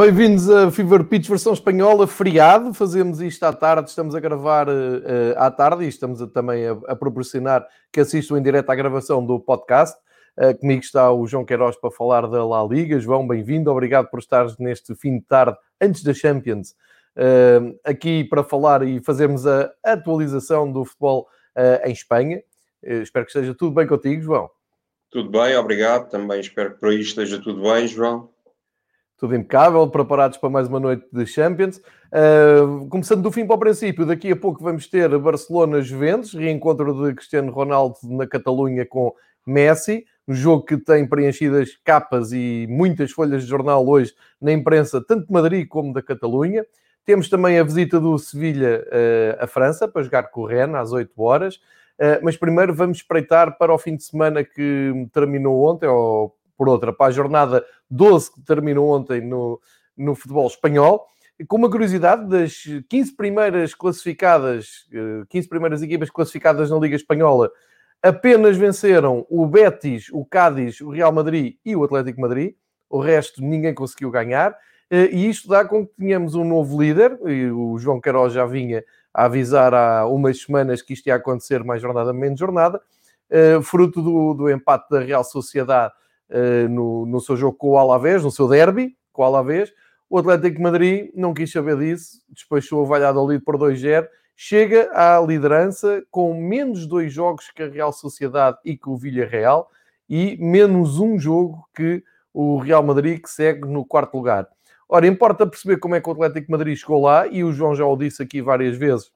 Bem-vindos a Fever Pitch versão espanhola, feriado. Fazemos isto à tarde, estamos a gravar uh, à tarde e estamos a, também a, a, proporcionar que assistam em direto à gravação do podcast. Uh, comigo está o João Queiroz para falar da La Liga. João, bem-vindo, obrigado por estares neste fim de tarde, antes da Champions, uh, aqui para falar e fazermos a atualização do futebol em Espanha. espero que esteja tudo bem contigo, João. Tudo bem, obrigado. Também espero que por aí esteja tudo bem, João tudo impecável, preparados para mais uma noite de Champions. Uh, começando do fim para o princípio, daqui a pouco vamos ter Barcelona-Juventus, reencontro de Cristiano Ronaldo na Catalunha com Messi, um jogo que tem preenchidas capas e muitas folhas de jornal hoje na imprensa, tanto de Madrid como da Catalunha. Temos também a visita do Sevilha uh, à França, para jogar com o Rennes às 8 horas. Uh, mas primeiro vamos espreitar para o fim de semana que terminou ontem, ou por outra, para a jornada 12 que terminou ontem no, no futebol espanhol. Com uma curiosidade, das 15 primeiras classificadas, 15 eh, primeiras equipas classificadas na Liga Espanhola, apenas venceram o Betis, o Cádiz, o Real Madrid e o Atlético Madrid. O resto ninguém conseguiu ganhar. Eh, e isto dá com que tenhamos um novo líder, e o João Queiroz já vinha a avisar há umas semanas que isto ia acontecer mais jornada, menos jornada, eh, fruto do, do empate da Real Sociedade no, no seu jogo com o Alavés, no seu derby com o Alavés. O Atlético de Madrid não quis saber disso, despachou o Valladolid por 2-0, chega à liderança com menos dois jogos que a Real Sociedade e que o Villarreal e menos um jogo que o Real Madrid, que segue no quarto lugar. Ora, importa perceber como é que o Atlético Madrid chegou lá, e o João já o disse aqui várias vezes,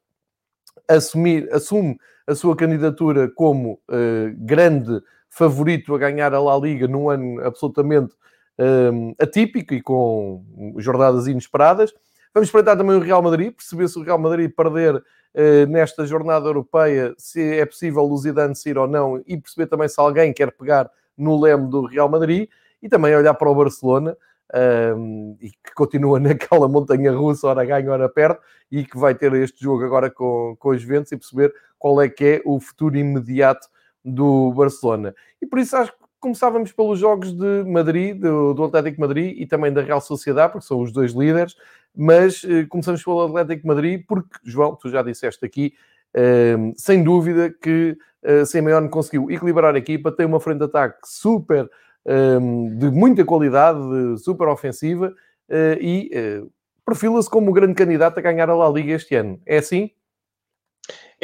assumir, assume a sua candidatura como uh, grande favorito a ganhar a La Liga num ano absolutamente um, atípico e com jornadas inesperadas. Vamos espreitar também o Real Madrid, perceber se o Real Madrid perder uh, nesta jornada europeia, se é possível o Zidane sair ou não, e perceber também se alguém quer pegar no leme do Real Madrid, e também olhar para o Barcelona, um, e que continua naquela montanha russa, ora ganha, ora perde, e que vai ter este jogo agora com, com os Juventus e perceber qual é que é o futuro imediato do Barcelona. E por isso acho que começávamos pelos jogos de Madrid, do, do Atlético Madrid e também da Real Sociedade, porque são os dois líderes, mas eh, começamos pelo Atlético Madrid, porque, João, tu já disseste aqui, eh, sem dúvida que eh, Simeone conseguiu equilibrar a equipa, tem uma frente de ataque super, eh, de muita qualidade, super ofensiva, eh, e eh, perfila-se como o grande candidato a ganhar a La Liga este ano. É assim?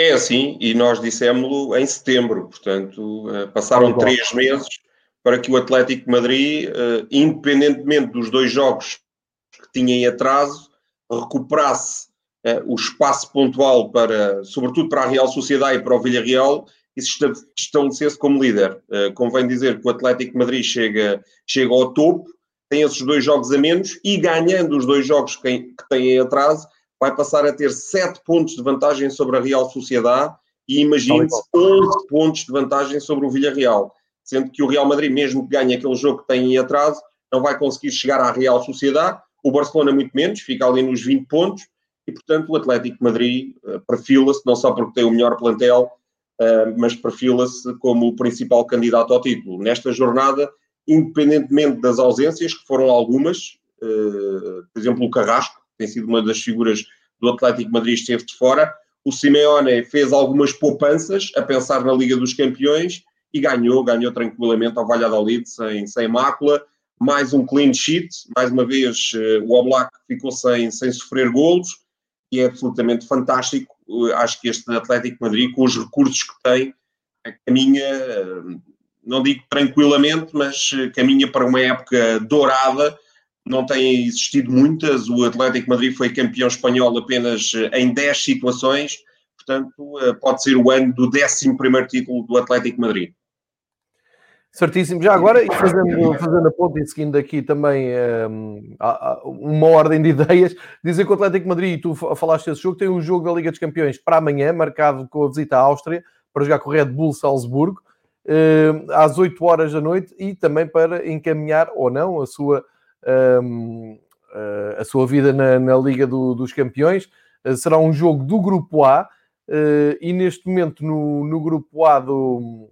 É assim, e nós dissemos-lo em setembro, portanto, eh, passaram três meses para que o Atlético de Madrid, eh, independentemente dos dois jogos que tinha em atraso, recuperasse eh, o espaço pontual para, sobretudo para a Real Sociedade e para o Villarreal, e se estabelecesse como líder. Convém dizer que o Atlético de Madrid chega, chega ao topo, tem esses dois jogos a menos e ganhando os dois jogos que, que tem em atraso, vai passar a ter 7 pontos de vantagem sobre a Real Sociedade e imagine-se 11 pontos de vantagem sobre o Villarreal. Sendo que o Real Madrid, mesmo que ganhe aquele jogo que tem em atraso, não vai conseguir chegar à Real Sociedade. O Barcelona, muito menos, fica ali nos 20 pontos. E, portanto, o Atlético Madrid uh, perfila-se, não só porque tem o melhor plantel, uh, mas perfila-se como o principal candidato ao título. Nesta jornada, independentemente das ausências, que foram algumas, uh, por exemplo, o Carrasco, tem sido uma das figuras do Atlético Madrid, esteve de fora. O Simeone fez algumas poupanças a pensar na Liga dos Campeões e ganhou, ganhou tranquilamente ao Valladolid sem, sem mácula. Mais um clean sheet, mais uma vez eh, o Oblak ficou sem, sem sofrer golos e é absolutamente fantástico. Eh, acho que este Atlético Madrid, com os recursos que tem, caminha, eh, não digo tranquilamente, mas caminha para uma época dourada não têm existido muitas. O Atlético Madrid foi campeão espanhol apenas eh, em 10 situações, portanto, eh, pode ser o ano do 11 título do Atlético Madrid. Certíssimo. Já agora, e fazendo, fazendo a ponta e seguindo aqui também um, uma ordem de ideias, dizer que o Atlético Madrid, tu falaste desse jogo, tem um jogo da Liga dos Campeões para amanhã, marcado com a visita à Áustria, para jogar com o Red Bull Salzburgo, hum, às 8 horas da noite, e também para encaminhar ou não a sua a sua vida na, na Liga do, dos Campeões. Uh, será um jogo do Grupo A uh, e neste momento no, no Grupo A do,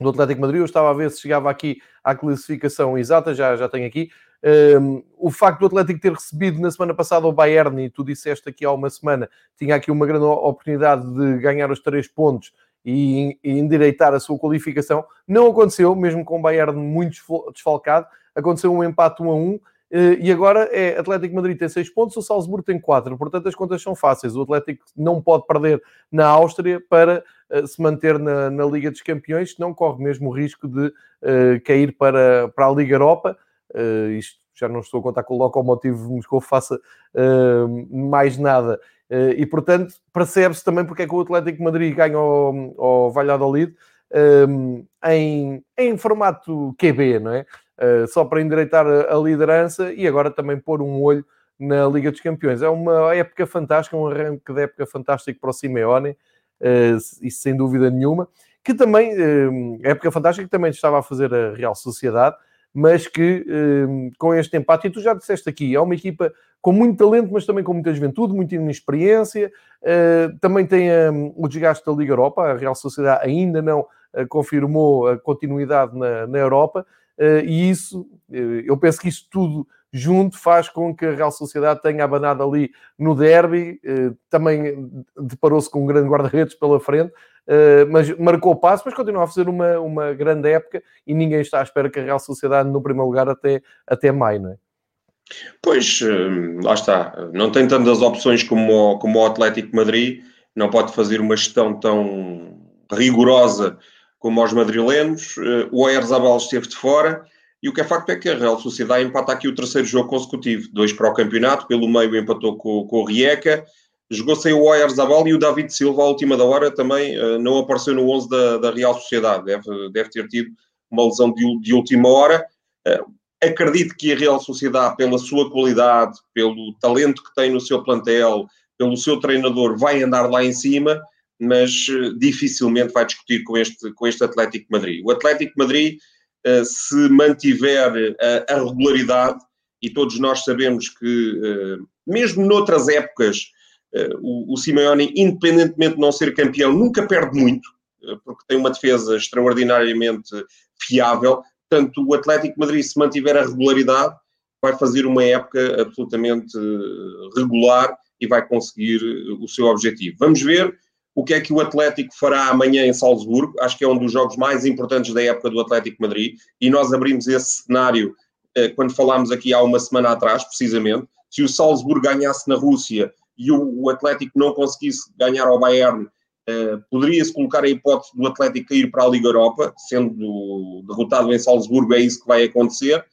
do Atlético Madrid, eu estava a ver se chegava aqui à classificação exata, já, já tenho aqui. Um, o facto do Atlético ter recebido na semana passada o Bayern, e tu disseste aqui há uma semana, tinha aqui uma grande oportunidade de ganhar os três pontos e, e endireitar a sua qualificação, não aconteceu, mesmo com o Bayern muito desfalcado, aconteceu um empate 1 a 1, eh, e agora é Atlético Madrid tem 6 pontos, o Salzburgo tem 4, portanto as contas são fáceis. O Atlético não pode perder na Áustria para uh, se manter na, na, Liga dos Campeões, não corre mesmo o risco de uh, cair para, para a Liga Europa. Uh, isto já não estou a contar com o Lokomotiv Moscou faça mais nada. e portanto percebe-se também porque é que o Atlético Madrid ganha ao, ao Valladolid em, em formato QB, não é? Eh, só para endireitar a, liderança e agora também pôr um olho na Liga dos Campeões. É uma época fantástica, um arranque de época fantástico para o Simeone, isso sem dúvida nenhuma, que também, uh, época fantástica que também estava a fazer a Real Sociedade, mas que com este empate, e tu já disseste aqui, é uma equipa com muito talento, mas também com muita juventude, muita inexperiência, também tem o desgaste da Liga Europa, a Real Sociedade ainda não confirmou a continuidade na, na Europa, eh, e isso, eh, eu penso que isto tudo junto faz com que a Real Sociedade tenha abanado ali no derby, eh, também deparou-se com um grande guarda-redes pela frente, mas marcou o passo, mas continua a fazer uma, uma grande época e ninguém está à espera que a Real Sociedade no primeiro lugar até, até maio, não é? Pois, lá está. Não tem tantas opções como o, como o Atlético Madrid, não pode fazer uma gestão tão rigorosa como aos madrilenos. Eh, o Oyarzabal esteve de fora. E o que é facto é que a Real Sociedade empata aqui o terceiro jogo consecutivo. Dois para o campeonato, pelo meio empatou com, com o Rieca. Jogou sem o Oyarzabal e o David Silva, à última da hora, também uh, não apareceu no 11 da, da Real Sociedade. Deve, deve ter tido uma lesão de, de última hora. Uh, acredito que a Real Sociedade, pela sua qualidade, pelo talento que tem no seu plantel, pelo seu treinador, vai andar lá em cima mas eh, dificilmente vai discutir com este, com este Atlético de Madrid. O Atlético de Madrid, uh, se mantiver a, a, regularidade, e todos nós sabemos que, mesmo noutras épocas, o, o Simeone, independentemente de não ser campeão, nunca perde muito, porque tem uma defesa extraordinariamente fiável. Portanto, o Atlético de Madrid, se mantiver a regularidade, vai fazer uma época absolutamente regular e vai conseguir o seu objetivo. Vamos ver o que é que o Atlético fará amanhã em Salzburgo. Acho que é um dos jogos mais importantes da época do Atlético Madrid e nós abrimos esse cenário eh, quando falámos aqui há uma semana atrás, precisamente. Se o Salzburgo ganhasse na Rússia e o, Atlético não conseguisse ganhar ao Bayern, eh, poderia-se colocar a hipótese do Atlético cair para a Liga Europa, sendo derrotado em Salzburgo, é isso que vai acontecer.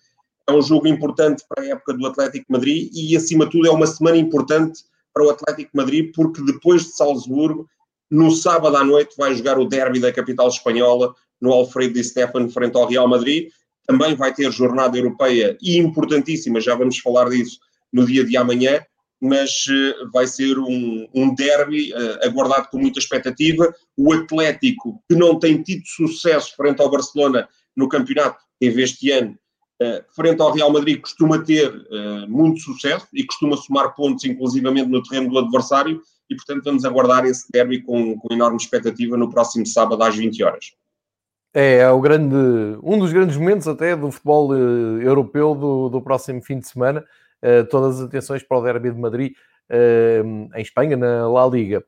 É um jogo importante para a época do Atlético Madrid e, acima de tudo, é uma semana importante para o Atlético Madrid, porque depois de Salzburgo no sábado à noite vai jogar o derby da capital espanhola no Alfredo Di Stefano frente ao Real Madrid. Também vai ter jornada europeia e importantíssima, já vamos falar disso no dia de amanhã, mas uh, vai ser um, um derby uh, aguardado com muita expectativa. O Atlético, que não tem tido sucesso frente ao Barcelona no campeonato, teve este ano, uh, frente ao Real Madrid, costuma ter muito sucesso e costuma somar pontos, inclusivamente no terreno do adversário e, portanto, vamos aguardar esse derby com, com enorme expectativa no próximo sábado às 20 horas. É, é o grande, um dos grandes momentos até do futebol uh, europeu do, do próximo fim de semana. Uh, todas as atenções para o derby de Madrid uh, em Espanha, na La Liga.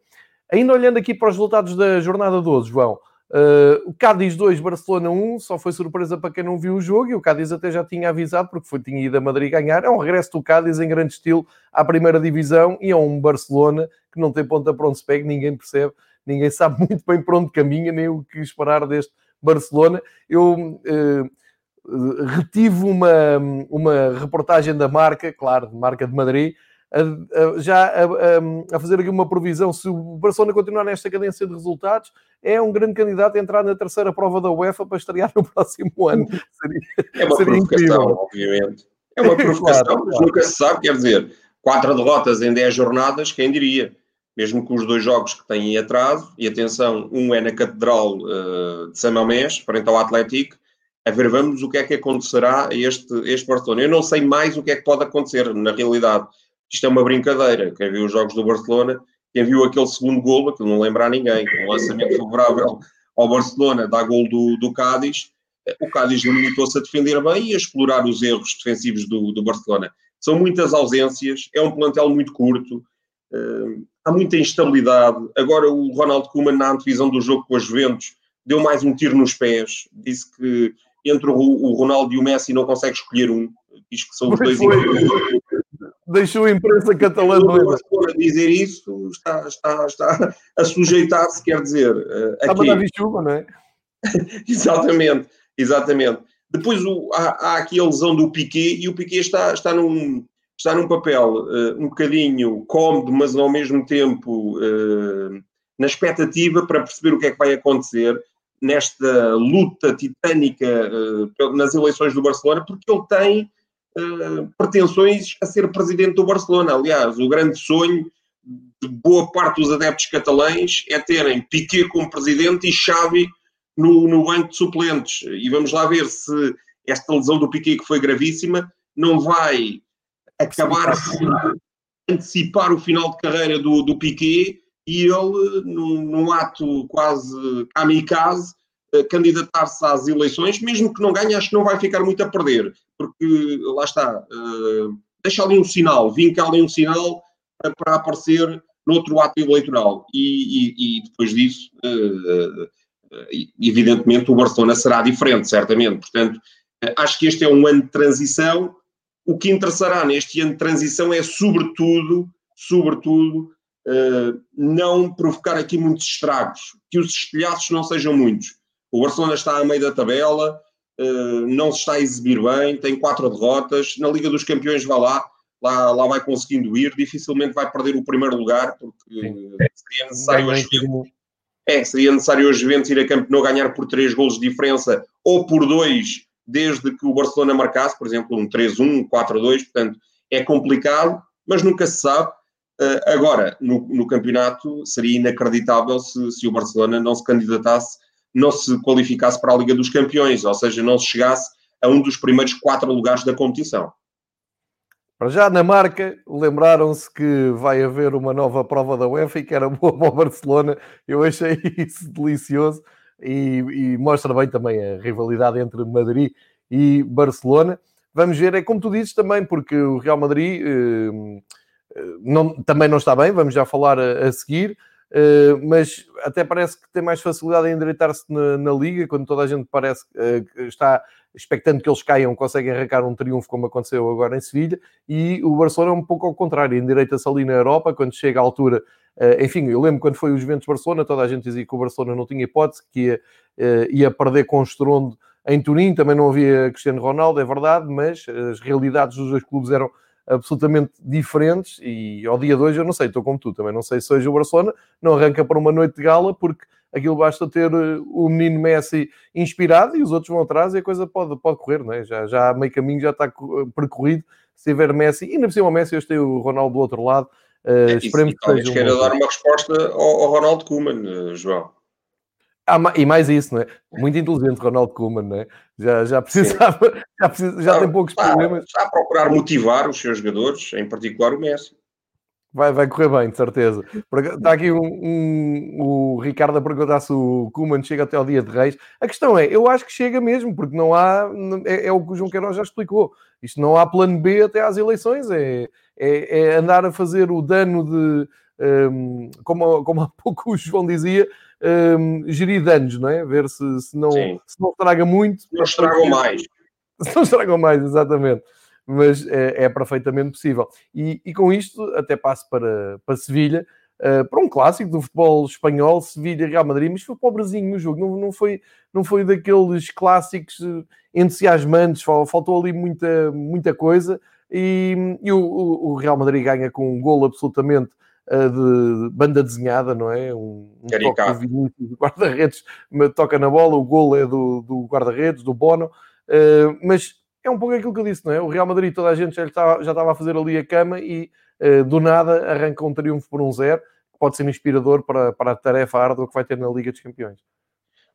Ainda olhando aqui para os resultados da jornada 12, João, Uh, o Cádiz 2, Barcelona 1, só foi surpresa para quem não viu o jogo e o Cádiz até já tinha avisado porque foi, tinha ido a Madrid ganhar. É um regresso do Cádiz em grande estilo à primeira divisão e é um Barcelona que não tem ponta para onde se pega, ninguém percebe, ninguém sabe muito bem para onde caminha, nem o que esperar deste Barcelona. Eu uh, retive uma, uma reportagem da marca, claro, marca de Madrid, a, a, já a, a, fazer aqui uma provisão. Se o Barcelona continuar nesta cadência de resultados, é um grande candidato a entrar na terceira prova da UEFA para estrear no próximo ano. Seria, é uma seria provocação, incrível. obviamente. É uma provocação, claro, mas claro. nunca se sabe. Quer dizer, quatro derrotas em dez jornadas, quem diria? Mesmo com os dois jogos que têm em atraso, e atenção, um é na Catedral uh, de São Mamés, frente ao Atlético, a ver, vamos o que é que acontecerá a este, este Barcelona. Eu não sei mais o que é que pode acontecer, na realidade isto é uma brincadeira. Quem viu os jogos do Barcelona, quem viu aquele segundo gol, aquilo não lembra a ninguém, um lançamento favorável ao Barcelona, dá gol do, do Cádiz, o Cádiz limitou-se a defender bem e a explorar os erros defensivos do, do Barcelona. São muitas ausências, é um plantel muito curto, uh, há muita instabilidade. Agora o Ronaldo Koeman, na antevisão do jogo com as Juventus, deu mais um tiro nos pés, disse que entre o, o Ronaldo e o Messi não consegue escolher um, diz que são os dois Deixou a imprensa catalã a dizer isso, está, está, está a sujeitar-se, quer dizer. Uh, está a mandar chuva, não é? exatamente, exatamente. Depois o, há, há, aqui a lesão do Piquet e o Piquet está, está, num, está num papel uh, um bocadinho cômodo, mas ao mesmo tempo uh, na expectativa para perceber o que é que vai acontecer nesta luta titânica uh, nas eleições do Barcelona, porque ele tem pretensões a ser presidente do Barcelona. Aliás, o grande sonho de boa parte dos adeptos catalães é terem Piquet como presidente e Xavi no, no banco de suplentes. E vamos lá ver se esta lesão do Piquet, que foi gravíssima, não vai acabar a antecipar o final de carreira do, do Piquet e ele, num, num ato quase kamikaze, eh, candidatar-se às eleições, mesmo que não ganhe, acho que não vai ficar muito a perder, porque lá está, uh, deixa ali um sinal, vinca ali um sinal para, aparecer noutro ato eleitoral. E, e, e depois disso, uh, evidentemente o Barcelona será diferente, certamente. Portanto, acho que este é um ano de transição. O que interessará neste ano de transição é, sobretudo, sobretudo, não provocar aqui muitos estragos, que os estilhaços não sejam muitos. O Barcelona está a meio da tabela, uh, não se está a exibir bem, tem quatro derrotas. Na Liga dos Campeões vai lá, lá, lá vai conseguindo ir, dificilmente vai perder o primeiro lugar, porque Sim. seria necessário hoje é, seria necessário Juventus ir a campo não ganhar por 3 golos de diferença ou por 2 desde que o Barcelona marcasse, por exemplo, um 3-1, um 4-2, portanto é complicado, mas nunca se sabe. Uh, agora, no, no, campeonato, seria inacreditável se, se o Barcelona não se candidatasse, não se qualificasse para a Liga dos Campeões, ou seja, não se chegasse a um dos primeiros quatro lugares da competição. Para já na marca, lembraram-se que vai haver uma nova prova da UEFA e que era boa para o Barcelona. Eu achei isso delicioso e, e, mostra bem também a rivalidade entre Madrid e Barcelona. Vamos ver, é como tu dizes também, porque o Real Madrid eh, não, também não está bem, vamos já falar a, a seguir. Uh, mas até parece que tem mais facilidade em endireitar-se na, na, Liga, quando toda a gente parece uh, que está expectando que eles caiam, conseguem arrancar um triunfo como aconteceu agora em Sevilha, e o Barcelona é um pouco ao contrário, endireita-se ali na Europa, quando chega à altura, uh, enfim, eu lembro quando foi os Juventus-Barcelona, toda a gente dizia que o Barcelona não tinha hipótese, que ia, ia perder com estrondo em Turim, também não havia Cristiano Ronaldo, é verdade, mas as realidades dos dois clubes eram absolutamente diferentes e ao dia de hoje eu não sei, estou como tu, também não sei se hoje o Barcelona não arranca para uma noite de gala porque aquilo basta ter eh, o menino Messi inspirado e os outros vão atrás e a coisa pode, pode correr, não é? Já, já meio caminho já está eh, percorrido se tiver Messi, e ainda por cima o Messi, hoje tem o Ronaldo do outro lado. Uh, é, esperemos que seja. Um dar uma resposta ao, ao Ronaldo Koeman, João. Ah, e mais isso, não é? Muito inteligente Ronaldo Koeman, não é? Já, já precisava, já, precisa, já tem poucos está, problemas. Está a procurar motivar os seus jogadores, em particular o Messi. Vai, vai correr bem, de certeza. Está aqui um, um, o Ricardo a perguntar se o Kuman chega até ao dia de Reis. A questão é, eu acho que chega mesmo, porque não há, é, é o que o João Queiroz já explicou. Isto não há plano B até às eleições, é, é, é andar a fazer o dano de, um, como, como há pouco o João dizia, um, gerir danos, não é? Ver se, se, não, se não estraga muito. Não estragam mais. Se não estragam mais, exatamente mas é, é perfeitamente possível. E, e, com isto até passo para, para Sevilha, uh, para um clássico do futebol espanhol, Sevilha-Real Madrid, mas foi pobrezinho no jogo, não, não, foi, não foi daqueles clássicos entusiasmantes, faltou ali muita, muita coisa, e, e o, o, Real Madrid ganha com um golo absolutamente de banda desenhada, não é? Um, um toque do Vinícius, do guarda-redes toca na bola, o golo é do, do guarda-redes, do Bono, uh, mas é um pouco aquilo que eu disse, não é? O Real Madrid, toda a gente já estava, já estava a fazer ali a cama e uh, do nada arranca um triunfo por um zero, que pode ser inspirador para, para a tarefa árdua que vai ter na Liga dos Campeões.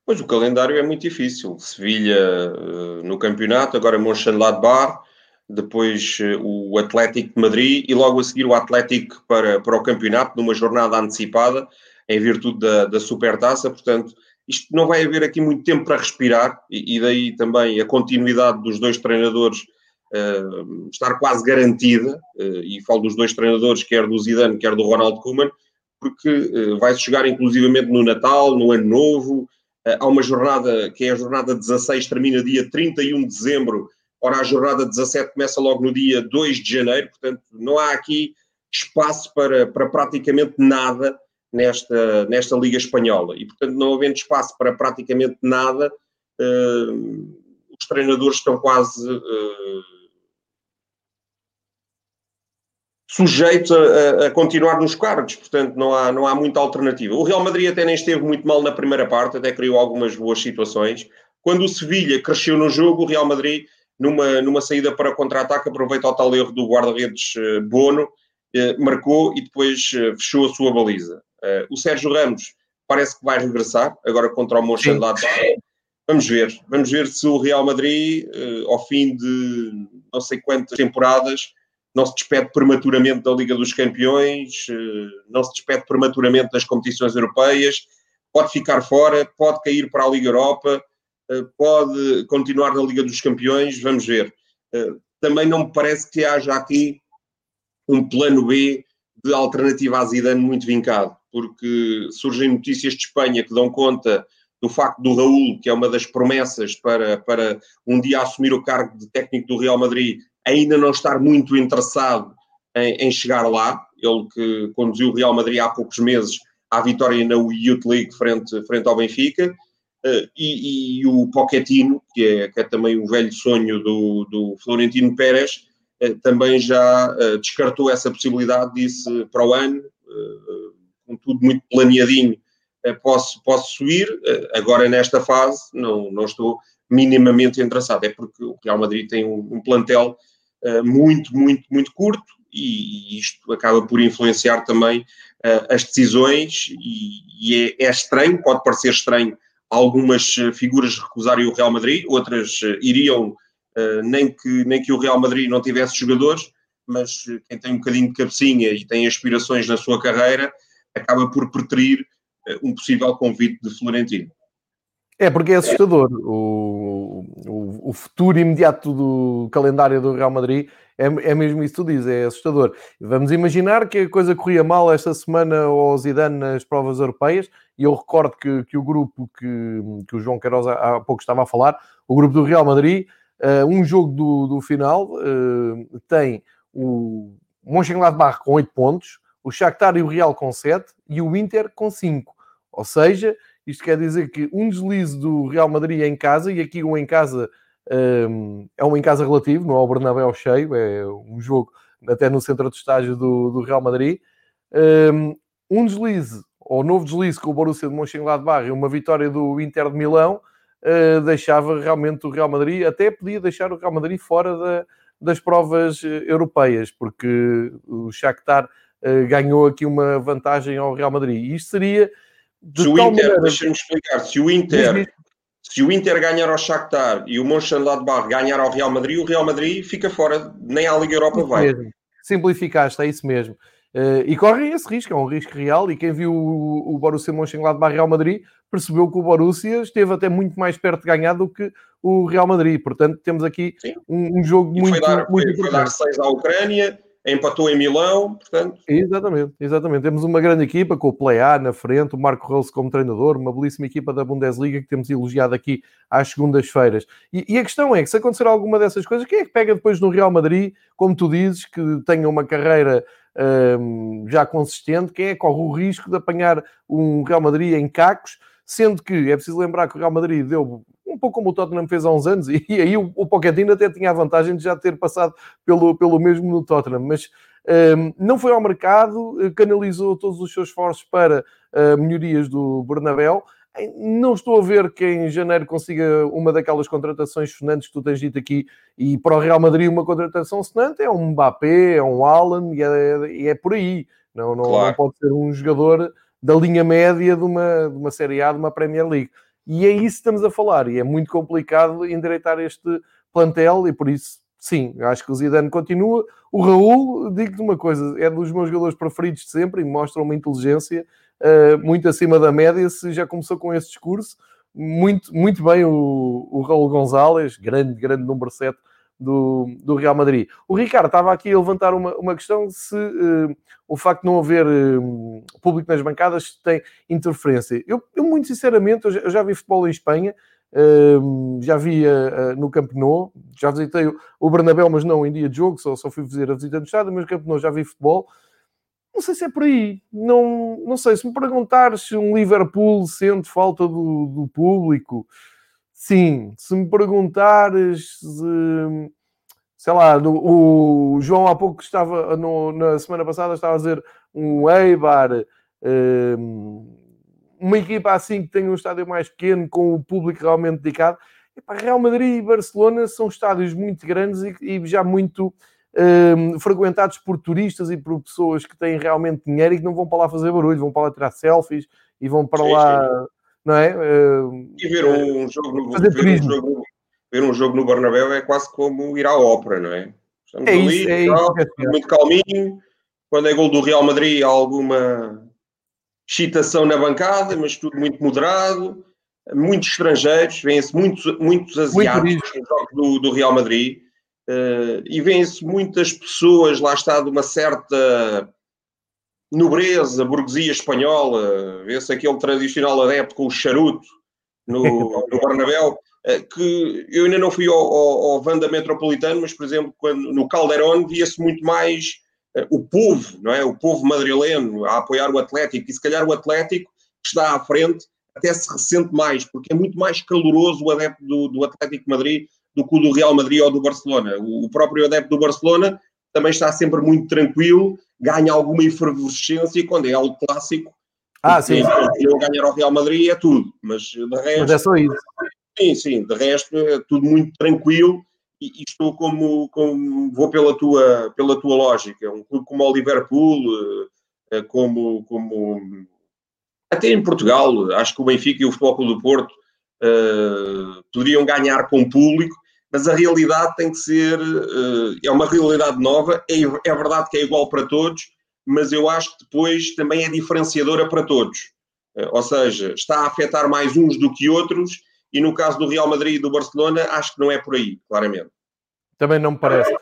Pois o calendário é muito difícil. Sevilha uh, no campeonato, agora Mönchengladbach, depois uh, o Atlético de Madrid e logo a seguir o Atlético para, para o campeonato, numa jornada antecipada, em virtude da, da Supertaça. Portanto, isto não vai haver aqui muito tempo para respirar, e, e daí também a continuidade dos dois treinadores uh, estar quase garantida, uh, e falo dos dois treinadores, quer do Zidane, quer do Ronald Koeman, porque uh, vai-se jogar inclusivamente no Natal, no Ano Novo, há uma jornada que é a jornada 16, termina dia 31 de dezembro, ora a jornada 17 começa logo no dia 2 de janeiro, portanto não há aqui espaço para, para praticamente nada nesta, nesta Liga Espanhola. E, portanto, não havendo espaço para praticamente nada, uh, os treinadores estão quase uh, sujeitos a, a, continuar nos cargos, portanto, não há, não há muita alternativa. O Real Madrid até nem esteve muito mal na primeira parte, até criou algumas boas situações. Quando o Sevilha cresceu no jogo, o Real Madrid, numa, numa saída para contra-ataque, aproveita o tal erro do guarda-redes uh, Bono, marcou e depois fechou a sua baliza. O Sérgio Ramos parece que vai regressar, agora contra o Mönchengladbach. Vamos ver. Vamos ver se o Real Madrid, ao fim de não sei quantas temporadas, não se despede prematuramente da Liga dos Campeões, não se despede prematuramente das competições europeias, pode ficar fora, pode cair para a Liga Europa, pode continuar na Liga dos Campeões, vamos ver. Também não me parece que haja aqui um plano B de alternativa à Zidane muito vincado porque surgem notícias de Espanha que dão conta do facto do Raul, que é uma das promessas para, para um dia assumir o cargo de técnico do Real Madrid, ainda não estar muito interessado em, em chegar lá. Ele que conduziu o Real Madrid há poucos meses à vitória na Youth League frente, frente ao Benfica. Uh, e, e, o Pochettino, que é, que é também um velho sonho do, do Florentino Pérez, uh, também já uh, descartou essa possibilidade, disse para o ano, com tudo muito planeadinho, eh, posso, posso subir. Eh, agora, nesta fase, não, não estou minimamente interessado. É porque o Real Madrid tem um, um plantel muito, muito, muito curto e, isto acaba por influenciar também as decisões e, e é, é, estranho, pode parecer estranho algumas figuras recusarem o Real Madrid, outras uh, iriam nem, que, nem que o Real Madrid não tivesse jogadores, mas quem tem um bocadinho de cabecinha e tem aspirações na sua carreira acaba por preterir eh, um possível convite de Florentino. É, porque é assustador. O, o, o, futuro imediato do calendário do Real Madrid é, é mesmo isso que tu dizes, é assustador. Vamos imaginar que a coisa corria mal esta semana ao Zidane nas provas europeias, e eu recordo que, que o grupo que, que o João Queiroz há pouco estava a falar, o grupo do Real Madrid, uh, um jogo do, do final, uh, tem o Mönchengladbach com 8 pontos, o Shakhtar e o Real com 7 e o Inter com 5. Ou seja, isto quer dizer que um deslize do Real Madrid é em casa, e aqui um em casa um, é um em casa relativo, não é o Bernabéu cheio, é um jogo até no centro de estágio do, do Real Madrid. Um, um deslize, ou novo deslize com o Borussia de Mönchengladbach e uma vitória do Inter de Milão, uh, deixava realmente o Real Madrid, até podia deixar o Real Madrid fora da, das provas eh, europeias, porque o Shakhtar eh, ganhou aqui uma vantagem ao Real Madrid. E isto seria. De se o Inter, maneira... deixa-me explicar, se o Inter. Se o Inter ganhar ao Shakhtar e o Mönchengladbach ganhar ao Real Madrid, o Real Madrid fica fora, nem à Liga Europa vai. Mesmo. Simplificaste, é isso mesmo. Uh, e correm esse risco, é um risco real. E quem viu o, o Borussia Mönchengladbach Real Madrid percebeu que o Borussia esteve até muito mais perto de ganhar do que o Real Madrid. Portanto, temos aqui um, um, jogo e muito, foi dar, muito foi, foi dar seis à Ucrânia, empatou em Milão, portanto. Exatamente, exatamente. Temos uma grande equipa com o Play A na frente, o Marco Rose como treinador, uma belíssima equipa da Bundesliga que temos elogiado aqui às segundas-feiras. E, e, a questão é que se acontecer alguma dessas coisas, quem é que pega depois no Real Madrid, como tu dizes, que tenha uma carreira já consistente, quem é que corre o risco de apanhar um Real Madrid em cacos? Sendo que é preciso lembrar que o Real Madrid deu um pouco como o Tottenham fez há uns anos, e, e aí o, o Pochettino até tinha a vantagem de já ter passado pelo, pelo mesmo no Tottenham, mas um, não foi ao mercado, eh, canalizou todos os seus esforços para uh, melhorias do Bernabéu. Não estou a ver que em janeiro consiga uma daquelas contratações sonantes que tu tens dito aqui, e para o Real Madrid uma contratação sonante é um Mbappé, é um Alan, e é, é por aí. Não, não, claro. não pode ser um jogador da linha média de uma, de uma Série A, de uma Premier League. E é isso que estamos a falar, e é muito complicado endireitar este plantel, e por isso sim, acho que o Zidane continua. O Raul, digo-te uma coisa, é dos meus jogadores preferidos de sempre e mostra uma inteligência uh, muito acima da média. Se já começou com esse discurso, muito, muito bem o, o Raul Gonzalez, grande, grande número 7 do, do Real Madrid. O Ricardo estava aqui a levantar uma, uma questão se uh, o facto de não haver uh, público nas bancadas tem interferência. Eu, eu muito sinceramente, eu já, eu já, vi futebol em Espanha, uh, já vi no Camp Nou, já visitei o, o Bernabéu, mas não em dia de jogo, só, só fui fazer a visita no estádio, mas no Camp Nou já vi futebol. Não sei se é por aí. Não, não sei. Se me perguntares se um Liverpool sente falta do, do público, Sim, se me perguntares, se, sei lá, o João há pouco estava, no, na semana passada, estava a dizer um Eibar, um, uma equipa assim que tem um estádio mais pequeno, com o público realmente dedicado. Epa, Real Madrid e Barcelona são estádios muito grandes e, e já muito um, frequentados por turistas e por pessoas que têm realmente dinheiro e que não vão para lá fazer barulho, vão para lá tirar selfies e vão para sim, lá. Sim não é? Uh, e ver um, jogo no, ver um jogo, ver um jogo no Bernabéu é quase como ir à ópera, não é? Estamos é ali, é tal, isso, é muito calminho. Quando é gol do Real Madrid, há alguma excitação na bancada, mas tudo muito moderado. Muitos estrangeiros, vêm-se muitos, muitos asiáticos muito no do, do Real Madrid. Uh, e vêm-se muitas pessoas, lá está, de uma certa nobreza, burguesia espanhola, vê-se aquele tradicional adepto com o charuto no, no Bernabéu, eh, que eu ainda não fui ao, ao, ao Vanda Metropolitano, mas, por exemplo, quando, no Calderón via-se muito mais uh, o povo, não é? O povo madrileno a apoiar o Atlético, e se calhar o Atlético que está à frente até se ressente mais, porque é muito mais caloroso o adepto do, do Atlético Madrid do que o do Real Madrid ou do Barcelona. O, próprio adepto do Barcelona também está sempre muito tranquilo, ganha alguma efervescência quando é algo clássico. Ah, sim. Eu ganhar ao Real Madrid é tudo, mas de resto. Mas é só isso. Sim, sim, de resto é tudo muito tranquilo e, e estou como, como, vou pela tua, pela tua lógica. Um clube como o Liverpool, eh, como, como até em Portugal, acho que o Benfica e o Futebol Clube do Porto uh, poderiam ganhar com público, mas a realidade tem que ser, uh, é uma realidade nova, é, é verdade que é igual para todos, mas eu acho que depois também é diferenciadora para todos. Uh, ou seja, está a afetar mais uns do que outros, e no caso do Real Madrid e do Barcelona, acho que não é por aí, claramente. Também não me parece.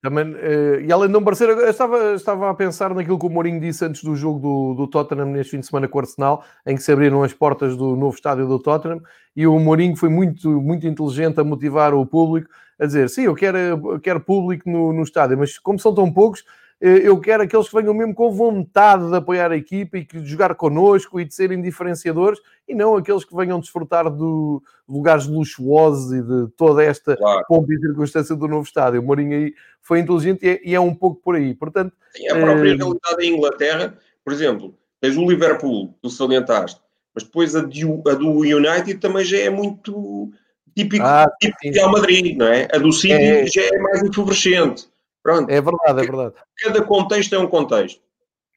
Também, uh, e além de não parecer, estava, estava a pensar naquilo que o Mourinho disse antes do jogo do, do Tottenham neste fim de semana com o Arsenal, em que se abriram as portas do novo estádio do Tottenham, e o Mourinho foi muito, muito inteligente a motivar o público, a dizer, sim, eu quero, eu quero público no, no estádio, mas como são tão poucos, eh, eu quero aqueles que venham mesmo com vontade de apoiar a equipa e que de jogar connosco e de serem diferenciadores e não aqueles que venham desfrutar de lugares luxuosos e de toda esta claro. pompa e circunstância do novo estádio. O Mourinho aí foi inteligente e é, e é um pouco por aí. Portanto, Sim, a própria é... realidade em Inglaterra, por exemplo, tens o Liverpool, tu salientaste, mas depois a, de, a do United também já é muito típico, ah, típico Real Madrid, não é? A do City é... já é mais efervescente. Pronto. É verdade, é verdade. Cada contexto é um contexto.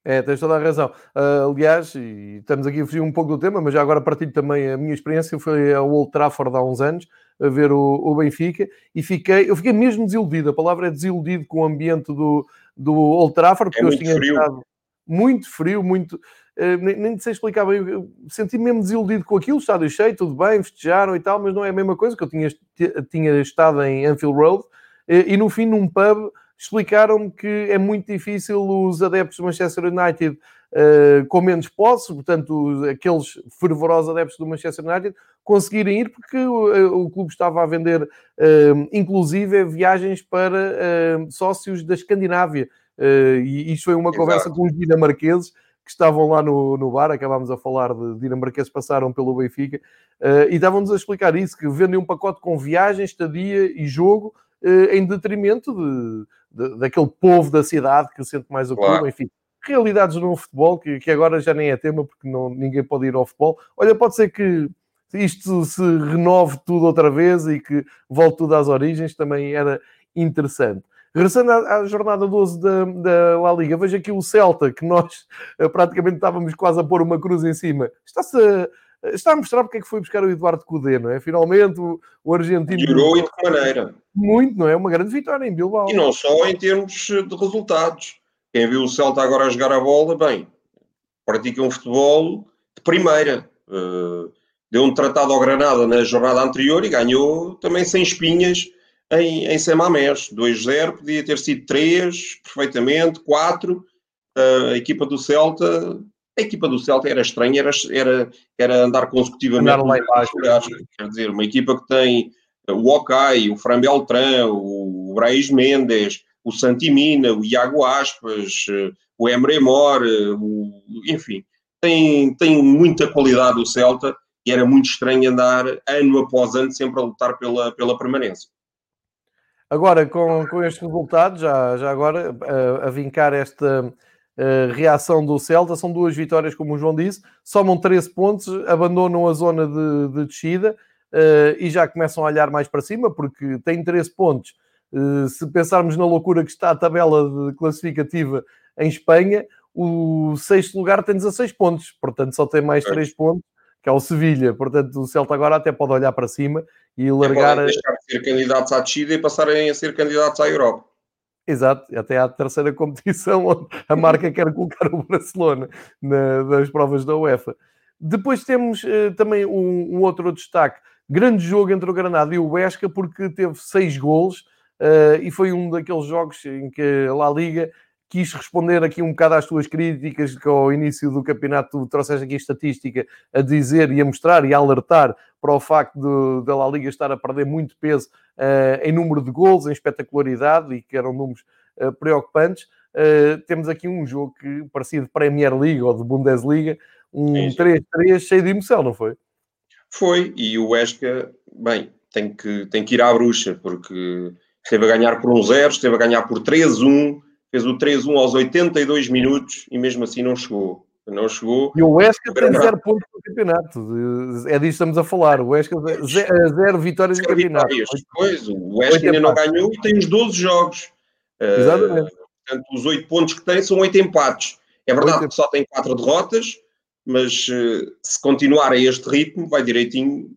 É, tens toda a razão. Uh, aliás, e estamos aqui a fugir um pouco do tema, mas já agora partilho também a minha experiência. Foi ao Old Trafford há uns anos a ver o, o, Benfica e fiquei, eu fiquei mesmo desiludido. A palavra é desiludido com o ambiente do, do Old Trafford, porque é eu tinha frio. estado muito frio, muito. Uh, nem, nem sei explicar bem. Eu senti mesmo desiludido com aquilo. Estádio cheio, tudo bem, festejaram e tal, mas não é a mesma coisa que eu tinha, tinha estado em Anfield Road. Uh, e no fim, num pub explicaram-me que é muito difícil os adeptos do Manchester United uh, com menos posse, portanto, aqueles fervorosos adeptos do Manchester United, conseguirem ir, porque o, eh, o clube estava a vender, uh, inclusive, viagens para uh, sócios da Escandinávia. e isto foi uma Exato. conversa com os dinamarqueses que estavam lá no, no bar, acabámos a falar de dinamarqueses que passaram pelo Benfica, e estavam-nos a explicar isso, que vendem um pacote com viagem, estadia e jogo, em detrimento de, de, daquele povo da cidade que sente mais o clube, claro. enfim. Realidades no futebol, que, que agora já nem é tema, porque não, ninguém pode ir ao futebol. Olha, pode ser que isto se renove tudo outra vez e que volte tudo às origens, também era interessante. Regressando à, à, jornada 12 da, da La Liga, veja aqui o Celta, que nós eh, praticamente estávamos quase a pôr uma cruz em cima, está-se a, está a mostrar porque é que foi buscar o Eduardo Cudê, não é? Finalmente o, o argentino... Melhorou e de que maneira? Muito, não é? Uma grande vitória em Bilbao. E não só em termos de resultados. Quem viu o Celta agora a jogar a bola, bem, pratica um futebol de primeira. Uh, deu um tratado ao Granada na jornada anterior e ganhou também sem espinhas em, em Semamés. 2-0, podia ter sido 3, perfeitamente, 4. Uh, a equipa do Celta a equipa do Celta era estranha, era, era, era andar consecutivamente andar lá embaixo, quer dizer, uma equipa que tem o Okai, o Fran Beltrán, o Brais Mendes, o Santimina, o Iago Aspas, o Emre Mor, o, enfim, tem, tem muita qualidade o Celta e era muito estranho andar ano após ano sempre a lutar pela, pela permanência. Agora, com, com estes resultados, já, já agora, a, a vincar esta uh, reação do Celta, são duas vitórias, como o João disse, somam 13 pontos, abandonam a zona de, de descida uh, e já começam a olhar mais para cima, porque têm 13 pontos. Uh, se pensarmos na loucura que está a tabela classificativa em Espanha, o sexto lugar tem 16 pontos, portanto só tem mais 3 pontos, que é o Sevilha. Portanto, o Celta agora até pode olhar para cima e largar. Podem deixar de ser candidatos à descida e passarem a ser candidatos à Europa. Exato, até à terceira competição onde a marca quer colocar o Barcelona na, nas provas da UEFA. Depois temos uh, também um, um, outro destaque, grande jogo entre o Granada e o Huesca, porque teve seis golos uh, e foi um daqueles jogos em que a La Liga quis responder aqui um bocado às tuas críticas que ao início do campeonato trouxeste aqui estatística a dizer e a mostrar e a alertar para o facto da La Liga estar a perder muito peso uh, em número de gols, em espetacularidade e que eram números uh, preocupantes. Uh, temos aqui um jogo que parecia de Premier League ou de Bundesliga, um 3-3 cheio de emoção, não foi? Foi, e o Esca, bem, tem que, tem que ir à bruxa, porque esteve a ganhar por um 0, esteve a ganhar por 3-1, fez o 3-1 aos 82 minutos e mesmo assim não chegou. Não chegou. E o Huesca tem zero pontos no campeonato. É disso que estamos a falar. O Huesca zero, zero vitórias no campeonato. Pois, o Huesca ainda não ganhou e tem os 12 jogos. Exatamente. Uh, portanto, os 8 pontos que tem são 8 empates. É verdade que só tem 4 derrotas, mas uh, se continuar a este ritmo, vai direitinho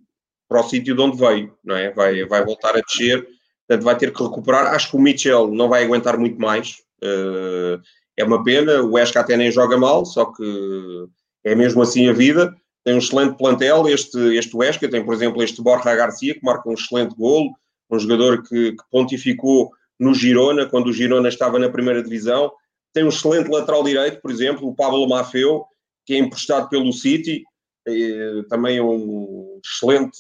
para o sítio de onde veio, não é? Vai, vai voltar a descer, portanto vai ter que recuperar. Acho que o Mitchell não vai aguentar muito mais. Uh, é uma pena, o Esca até nem joga mal, só que é mesmo assim a vida. Tem um excelente plantel, este, este Huesca, tem, por exemplo, este Borja Garcia, que marca um excelente golo, um jogador que, que pontificou no Girona, quando o Girona estava na primeira divisão. Tem um excelente lateral direito, por exemplo, o Pablo Mafeu, que é emprestado pelo City, é, também um excelente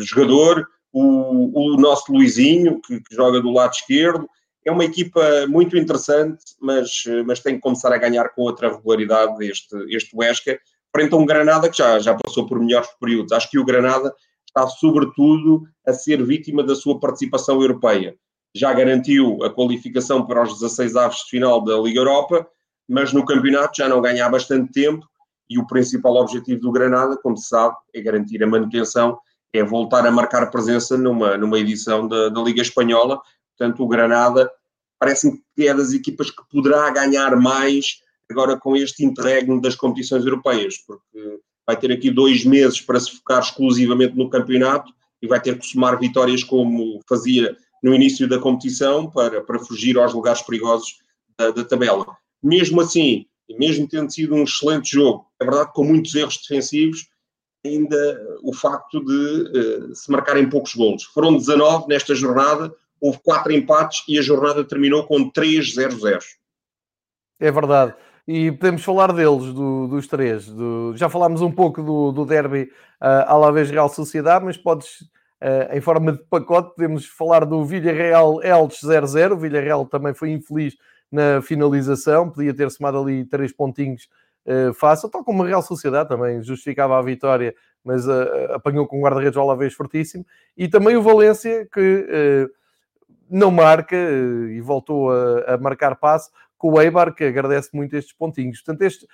jogador. O, o nosso Luizinho, que, que joga do lado esquerdo é uma equipa muito interessante, mas, mas tem que começar a ganhar com outra regularidade este, este Huesca, frente a um Granada que já, já passou por melhores períodos. Acho que o Granada está, sobretudo, a ser vítima da sua participação europeia. Já garantiu a qualificação para os 16 aves de final da Liga Europa, mas no campeonato já não ganha há bastante tempo e o principal objetivo do Granada, como se sabe, é garantir a manutenção, é voltar a marcar presença numa, numa edição da, da Liga Espanhola, Portanto, o Granada parece-me que é das equipas que poderá ganhar mais agora com este interregno das competições europeias, porque vai ter aqui dois meses para se focar exclusivamente no campeonato e vai ter que somar vitórias como fazia no início da competição para, para fugir aos lugares perigosos da, da tabela. Mesmo assim, mesmo tendo sido um excelente jogo, é verdade com muitos erros defensivos, ainda o facto de uh, se marcarem poucos golos. Foram 19 nesta jornada, houve quatro empates e a jornada terminou com 3-0-0. É verdade. E podemos falar deles, do, dos três. Do, já falámos um pouco do, do derby uh, Alavés Real Sociedade, mas podes, uh, em forma de pacote, podemos falar do Villarreal Elche 0-0. O Villarreal também foi infeliz na finalização, podia ter somado ali três pontinhos uh, fácil, tal como a Real Sociedade também justificava a vitória, mas uh, apanhou com um guarda-redes ao Alavés fortíssimo. E também o Valência, que não marca eh, e voltou a, a marcar passe com o Eibar, que agradece muito estes pontinhos. Portanto, este,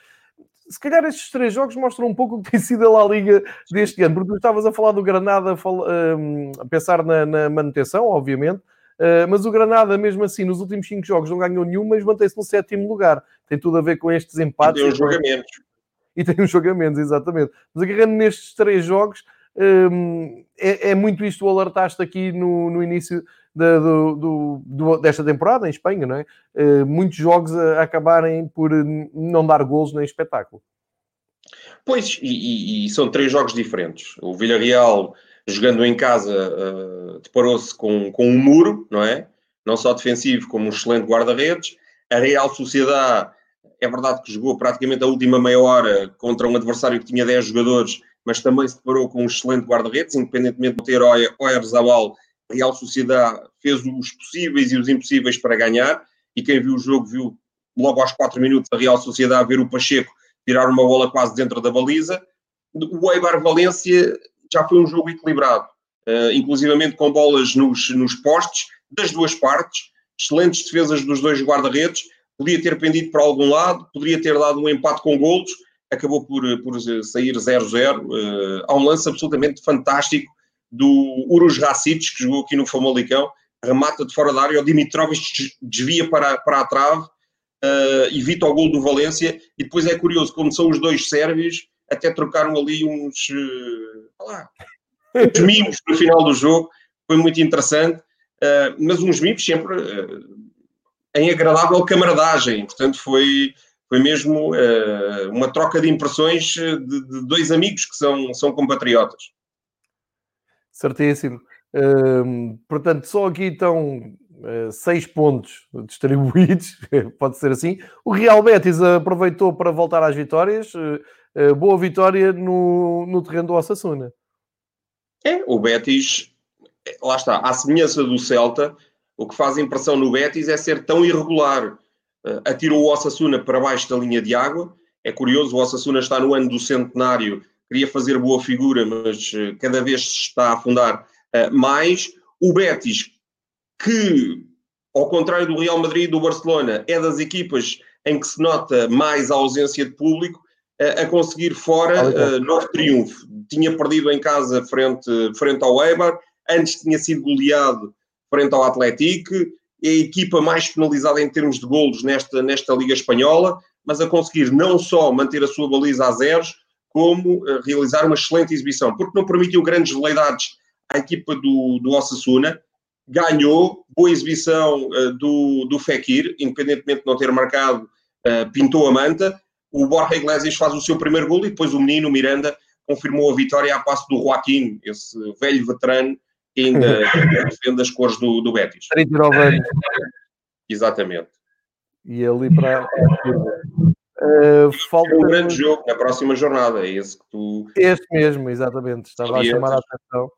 se calhar estes três jogos mostram um pouco o que tem sido a La Liga deste ano, porque tu estavas a falar do Granada, ehm, a pensar na, na manutenção, obviamente, uh, mas o Granada, mesmo assim, nos últimos cinco jogos não ganhou nenhum, mas mantém-se no sétimo lugar. Tem tudo a ver com estes empates. E deu jogamentos. e tem jogo a menos, exatamente. Mas agarrando nestes três jogos, um, é, é, muito isto o alertaste aqui no, no início da, do, do, desta temporada em Espanha, não é? Uh, muitos jogos a, a, acabarem por não dar golos nem espetáculo. Pois, e, e, e são três jogos diferentes. O Villarreal, jogando em casa, uh, deparou-se com, com um muro, não é? Não só defensivo, como um excelente guarda-redes. A Real Sociedade, é verdade que jogou praticamente a última meia hora contra um adversário que tinha 10 jogadores, mas também se deparou com um excelente guarda-redes, independentemente de ter Oyarzabal, a Real Sociedade fez os possíveis e os impossíveis para ganhar, e quem viu o jogo viu logo aos 4 minutos a Real Sociedade ver o Pacheco tirar uma bola quase dentro da baliza. O Eibar Valência já foi um jogo equilibrado, uh, inclusivamente com bolas nos, nos postes, das duas partes, excelentes defesas dos dois guarda-redes, podia ter pendido para algum lado, poderia ter dado um empate com golos, acabou por, por sair 0-0. Uh, eh, há um lance absolutamente fantástico do Urus Racic, que jogou aqui no Famalicão, remata de fora da área, o Dimitrovic desvia para, para a trave, uh, evita o gol do Valência, e depois é curioso, como são os dois sérvios, até trocaram ali uns, uh, lá, uns mimos no final do jogo, foi muito interessante, uh, mas uns mimos sempre uh, em agradável camaradagem, portanto foi, foi mesmo uma troca de impressões de, de, dois amigos que são, são compatriotas. Certíssimo. Uh, portanto, só aqui estão uh, seis pontos distribuídos, pode ser assim. O Real Betis aproveitou para voltar às vitórias. Uh, boa vitória no, no terreno do Osasuna. É, o Betis, lá está, à semelhança do Celta, o que faz impressão no Betis é ser tão irregular. Uh, atirou o Osasuna para baixo da linha de água. É curioso, o Osasuna está no ano do centenário, queria fazer boa figura, mas uh, cada vez se está a afundar uh, mais. O Betis, que, ao contrário do Real Madrid e do Barcelona, é das equipas em que se nota mais a ausência de público, a conseguir fora novo triunfo. Tinha perdido em casa frente, frente ao Eibar, antes tinha sido goleado frente ao Atlético, é a equipa mais penalizada em termos de golos nesta, nesta Liga Espanhola, mas a conseguir não só manter a sua baliza a zeros, como uh, realizar uma excelente exibição, porque não permitiu grandes veleidades à equipa do, do Osasuna, ganhou, boa exibição uh, do, do Fekir, independentemente de não ter marcado, uh, pintou a manta, o Borja Iglesias faz o seu primeiro gol e depois o menino Miranda confirmou a vitória a passo do Joaquim, esse velho veterano que ainda defende as cores do, do Betis. 39 anos. Exatamente. E ali para. Uh, falta... É um grande jogo na próxima jornada, é esse que tu. Este mesmo, exatamente. Estava a chamar a atenção.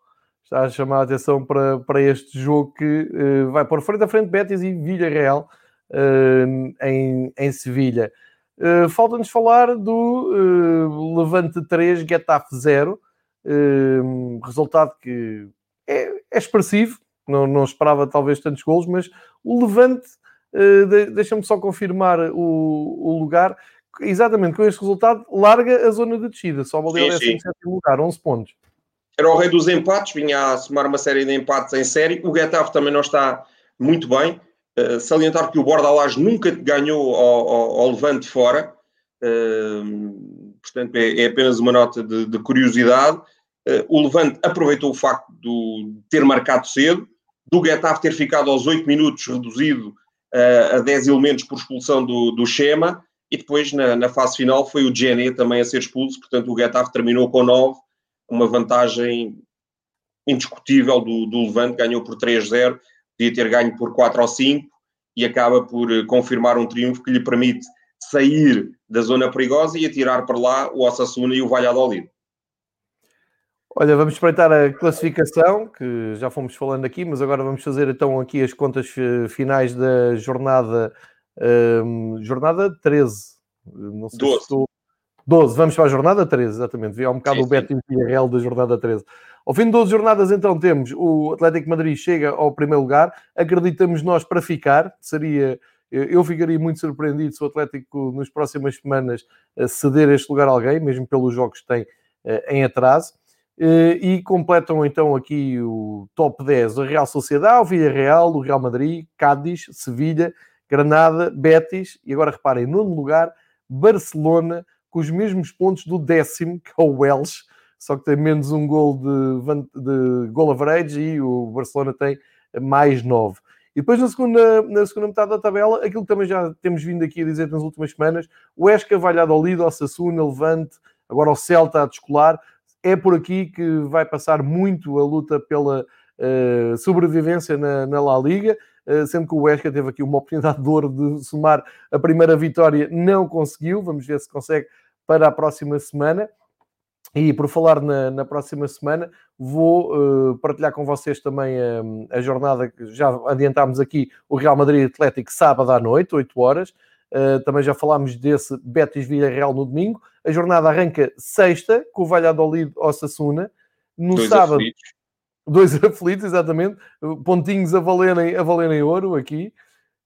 Está a chamar a atenção para, para este jogo que uh, vai por frente a frente Betis e Villarreal uh, em, em Sevilha. Uh, Falta-nos falar do Levante 3, Getafe 0. resultado que é, é expressivo, não, não, esperava talvez tantos golos, mas o Levante, uh, de, deixa-me só confirmar o, o, lugar, exatamente com este resultado, larga a zona de descida, só valeu em sétimo lugar, 11 pontos. Era o rei dos empates, vinha a somar uma série de empates em série, o Getafe também não está muito bem, uh, salientar que o Bordalás nunca ganhou ao, ao, ao Levante fora, uh, portanto é, é, apenas uma nota de, de curiosidade, Uh, o Levante aproveitou o facto de ter marcado cedo, do Getafe ter ficado aos 8 minutos reduzido uh, a 10 elementos por expulsão do, do Schema, e depois na, na fase final foi o Gené também a ser expulso, portanto o Getafe terminou com 9, uma vantagem indiscutível do, do Levante, ganhou por 3-0, podia ter ganho por 4 ou 5, e acaba por eh, confirmar um triunfo que lhe permite sair da zona perigosa e atirar para lá o Osasuna e o Valladolid. Olha, vamos espreitar a classificação, que já fomos falando aqui, mas agora vamos fazer então aqui as contas eh, finais da jornada, um, jornada 13. Não sei 12. Se estou... 12, vamos para a jornada 13, exatamente. Vi há um bocado sim, o Betis e Real da jornada 13. Ao fim de 12 jornadas, então, temos o Atlético Madrid chega ao primeiro lugar. Acreditamos nós para ficar. Seria, eu ficaria muito surpreendido se o Atlético, nas próximas semanas, eh, ceder este lugar a alguém, mesmo pelos jogos que tem eh, em atraso. Eh, e completam então aqui o top 10 a Real Sociedade, o Villarreal, o Real Madrid, Cádiz, Sevilha, Granada, Betis e agora reparem, nono lugar, Barcelona, com os mesmos pontos do décimo, que é o Welsh, só que tem menos um gol de, de gol average e o Barcelona tem mais nove. E depois na segunda, na segunda metade da tabela, aquilo que também já temos vindo aqui a dizer nas últimas semanas, o Esca, Valladolid, o Sassuna, Levante, agora o Celta a descolar, é por aqui que vai passar muito a luta pela uh, sobrevivência na, na La Liga, sendo que o Esca teve aqui uma oportunidade de ouro de somar a primeira vitória, não conseguiu, vamos ver se consegue para a próxima semana. E por falar na, na próxima semana, vou uh, partilhar com vocês também a jornada que já adiantámos aqui, o Real Madrid Atlético, sábado à noite, 8 horas. Uh, também já falámos desse Betis Villarreal no domingo. A jornada arranca sexta, com o Valladolid Osasuna. No dois sábado, aflitos. Dois aflitos, exatamente, pontinhos a valerem, a valerem ouro aqui.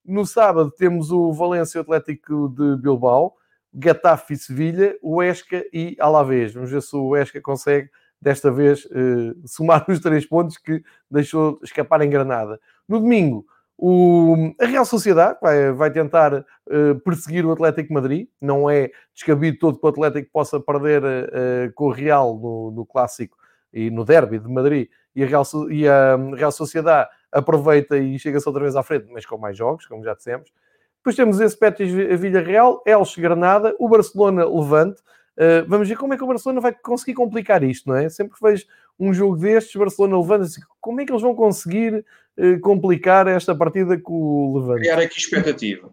No sábado temos o Valência Atlético de Bilbao. Getafe e Sevilha, o Esca e Alavés. Vamos ver se o Esca consegue desta vez uh, somar os três pontos que deixou escapar em Granada. No domingo, o, a Real Sociedade vai, vai tentar uh, perseguir o Atlético Madrid. Não é descabido todo que o Atlético possa perder uh, com o Real no, no, clássico e no derby de Madrid. E a Real, e a Real Sociedade aproveita e chega-se outra vez à frente, mas com mais jogos, como já dissemos. Depois temos esse Betis Vila Real, Elche Granada, o Barcelona Levante. Uh, vamos ver como é que o Barcelona vai conseguir complicar isto, não é? Sempre que vejo um jogo destes, Barcelona Levante, assim, como é que eles vão conseguir uh, complicar esta partida com o Levante? Criar aqui expectativa.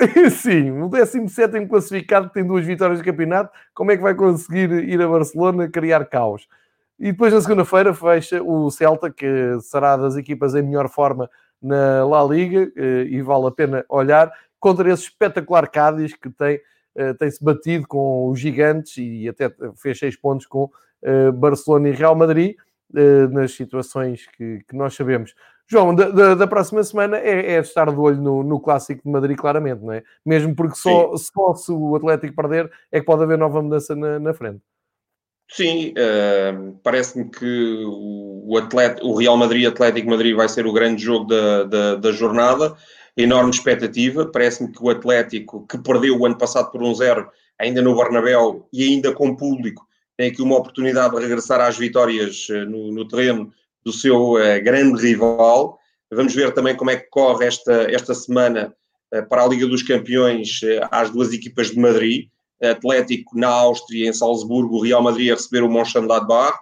Sim, o 17 classificado que tem duas vitórias de campeonato, como é que vai conseguir ir a Barcelona criar caos? E depois na segunda-feira fecha o Celta, que será das equipas em melhor forma na La Liga, uh, e vale a pena olhar contra esse espetacular Cádiz que tem, uh, tem-se batido com os gigantes e até fez seis pontos com uh, Barcelona e Real Madrid, nas situações que, que, nós sabemos. João, da, da, da próxima semana é, é, estar de olho no, no, Clássico de Madrid, claramente, não é? Mesmo porque só, só se o Atlético perder é que pode haver nova mudança na, na frente. Sim, uh, parece-me que o, o, o Real Madrid Atlético Madrid vai ser o grande jogo da, da, da jornada enorme expectativa. Parece-me que o Atlético, que perdeu o ano passado por um zero, ainda no Bernabéu e ainda com público, tem aqui uma oportunidade de regressar às vitórias eh, no, no terreno do seu uh, grande rival. Vamos ver também como é que corre esta, esta semana uh, para a Liga dos Campeões uh, às duas equipas de Madrid. Atlético na Áustria, em Salzburgo, o Real Madrid a receber o Mönchengladbach.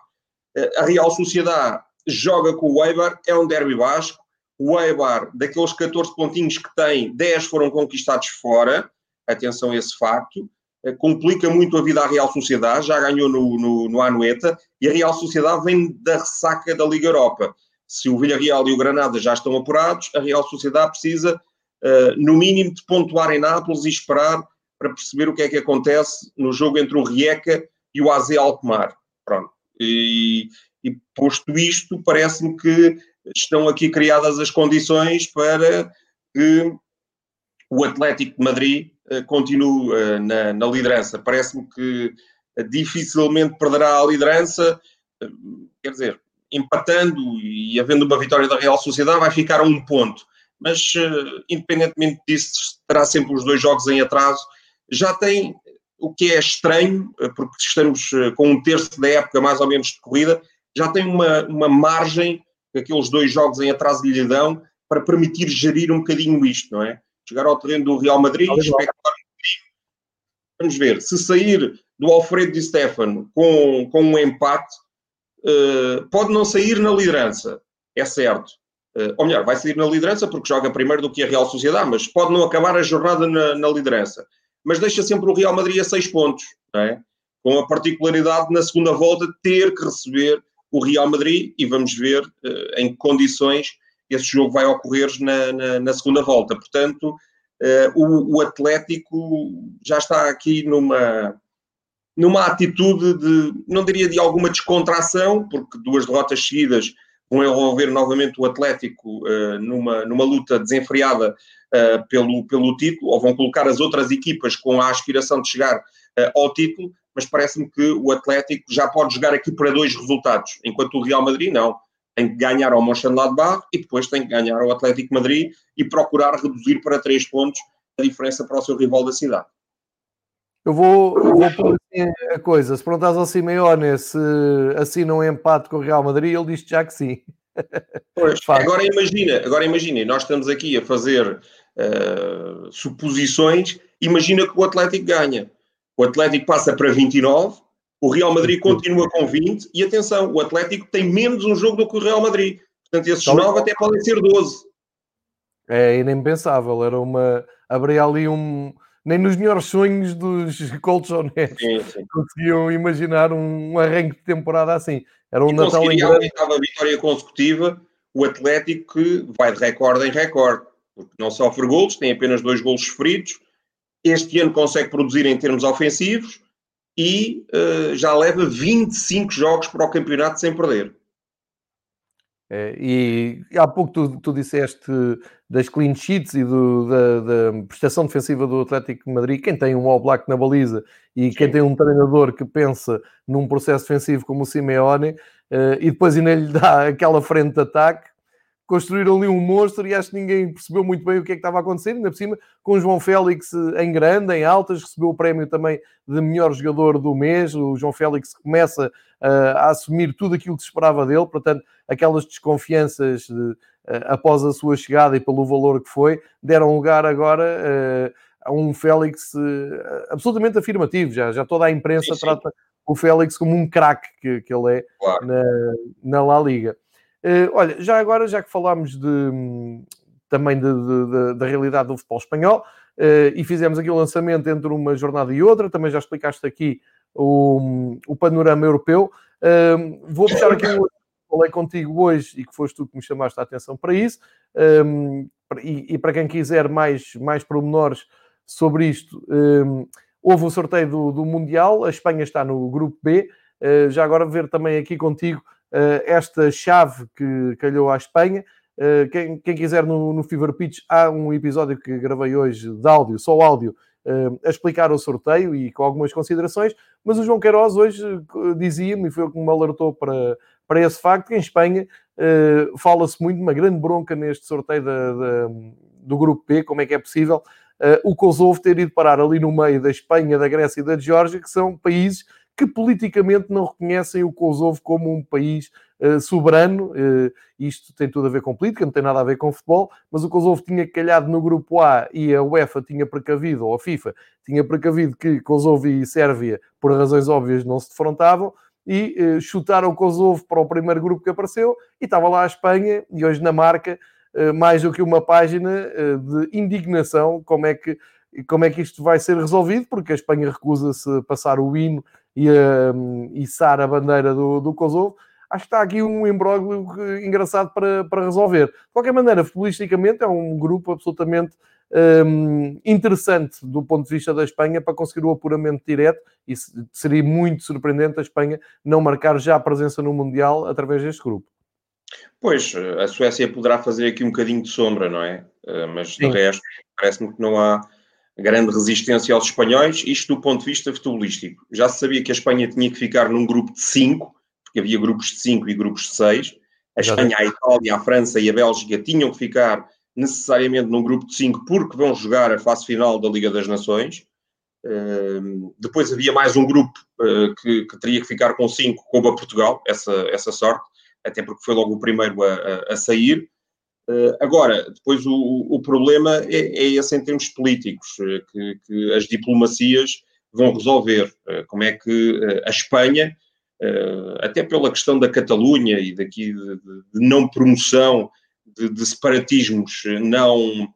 a Real Sociedade joga com o Eibar, é um derby basco o Eibar, daqueles 14 pontinhos que tem, 10 foram conquistados fora. Atenção a esse facto. Eh, complica muito a vida à Real Sociedade. Já ganhou no, no, no Anueta. E a Real Sociedade vem da ressaca da Liga Europa. Se o Villarreal e o Granada já estão apurados, a Real Sociedade precisa, uh, no mínimo, de pontuar em Nápoles e esperar para perceber o que é que acontece no jogo entre o Rijeka e o AZ Alkmaar. Pronto. E, e posto isto, parece-me que estão aqui criadas as condições para que o Atlético de Madrid uh, continue uh, na, na, liderança. Parece-me que dificilmente perderá a liderança, quer dizer, empatando e havendo uma vitória da Real Sociedade, vai ficar a um ponto. Mas, independentemente disso, terá sempre os dois jogos em atraso. Já tem o que é estranho, porque estamos com um terço da época mais ou menos de corrida, já tem uma, uma margem que aqueles dois jogos em atraso lhe dão para permitir gerir um bocadinho isto, não é? Chegar ao terreno do Real Madrid, especular Vamos ver, se sair do Alfredo Di Stefano com, com um empate, uh, pode não sair na liderança, é certo. Uh, ou melhor, vai sair na liderança porque joga primeiro do que a Real Sociedade, mas pode não acabar a jornada na, na liderança. Mas deixa sempre o Real Madrid a seis pontos, não é? com a particularidade na segunda volta ter que receber o Real Madrid e vamos ver uh, em que condições esse jogo vai ocorrer na, na, na segunda volta. Portanto, uh, o, o, Atlético já está aqui numa, numa atitude de, não diria de alguma descontração, porque duas derrotas seguidas vão envolver novamente o Atlético uh, numa, numa luta desenfreada uh, pelo, pelo título, ou vão colocar as outras equipas com a aspiração de chegar uh, ao título, mas parece-me que o Atlético já pode jogar aqui para dois resultados, enquanto o Real Madrid não. Tem que ganhar ao Mönchengladbach e depois tem que ganhar ao Atlético Madrid e procurar reduzir para três pontos a diferença para o seu rival da cidade. Eu vou, vou pôr assim a coisa. Se perguntas ao Simeone se assina um empate com o Real Madrid, ele diz já que sim. Pois, agora imagina, agora imagina, nós estamos aqui a fazer uh, suposições. Imagina que o Atlético ganha. O Atlético passa para 29, o Real Madrid continua com 20 e atenção, o Atlético tem menos um jogo do que o Real Madrid. Portanto, esses 9 até podem ser 12. É inimpensável, era uma. Abria ali um. Nem nos melhores sonhos dos colchonetes conseguiam imaginar um arranque de temporada assim. Era um e Natal em grande. a oitava vitória consecutiva, o Atlético que vai de recorde em recorde, porque não sofre golos, tem apenas dois golos sofridos. Este ano consegue produzir em termos ofensivos e uh, já leva 25 jogos para o campeonato sem perder. É, e há pouco tu, tu disseste das clean sheets e do, da, da, prestação defensiva do Atlético de Madrid. Quem tem um All Black na baliza e Sim. quem tem um treinador que pensa num processo defensivo como o Simeone uh, e depois ainda lhe dá aquela frente de ataque, construíram ali um monstro e acho que ninguém percebeu muito bem o que é que estava acontecendo. Ainda por cima, com o João Félix em grande, em altas, recebeu o prémio também de melhor jogador do mês. O João Félix começa a assumir tudo aquilo que se esperava dele, portanto, aquelas desconfianças uh, após a sua chegada e pelo valor que foi, deram lugar agora. Uh, a um Félix absolutamente afirmativo, já, já toda a imprensa sim, sim. trata o Félix como um craque que, que ele é claro. na, na La Liga. Uh, olha, já agora, já que falámos de, também da realidade do futebol espanhol uh, e fizemos aqui o lançamento entre uma jornada e outra, também já explicaste aqui o, o panorama europeu. Uh, vou puxar aqui o falei contigo hoje e que foste tu que me chamaste a atenção para isso. Um, e, e, para quem quiser mais, mais pormenores sobre isto, um, houve o sorteio do, do, Mundial, a Espanha está no grupo B. Uh, já agora ver também aqui contigo uh, esta chave que calhou à Espanha. Uh, quem, quem, quiser no, no Fever Pitch, há um episódio que gravei hoje de áudio, só áudio, uh, a explicar o sorteio e com algumas considerações. Mas o João Queiroz hoje dizia-me, e foi o que me alertou para, para esse facto, que em Espanha fala-se muito de uma grande bronca neste sorteio da, da, do Grupo P, como é que é possível o Kosovo ter ido parar ali no meio da Espanha, da Grécia e da Geórgia, que são países que politicamente não reconhecem o Kosovo como um país uh, soberano. Uh, isto tem tudo a ver com política, não tem nada a ver com futebol, mas o Kosovo tinha calhado no grupo A e a UEFA tinha precavido, ou a FIFA tinha precavido que Kosovo e Sérvia, por razões óbvias, não se defrontavam e uh, chutaram Kosovo para o primeiro grupo que apareceu e estava lá a Espanha e hoje na marca mais do que uma página de indignação como é que como é que isto vai ser resolvido, porque a Espanha recusa-se a passar o hino e a içar a bandeira do, do Kosovo, acho que está aqui um imbróglio engraçado para, para resolver. De qualquer maneira, futbolisticamente é um grupo absolutamente um, interessante do ponto de vista da Espanha para conseguir o apuramento direto e seria muito surpreendente a Espanha não marcar já a presença no Mundial através deste grupo. Pois, a Suécia poderá fazer aqui um bocadinho de sombra, não é? Eh, mas Sim. de resto, parece-me que não há grande resistência aos espanhóis, isto do ponto de vista futebolístico. Já se sabia que a Espanha tinha que ficar num grupo de cinco, porque havia grupos de cinco e grupos de seis. A Espanha, a Itália, a França e a Bélgica tinham que ficar necessariamente num grupo de cinco porque vão jogar a fase final da Liga das Nações. Uh, depois havia mais um grupo uh, que, que, teria que ficar com cinco, como a Portugal, essa, essa sorte, até porque foi logo o primeiro a, a, a sair. Uh, agora, depois o, o problema é, é, esse em termos políticos, uh, que, que, as diplomacias vão resolver. Como é que a Espanha, até pela questão da Catalunha e daqui de, de não promoção de, de, separatismos, não.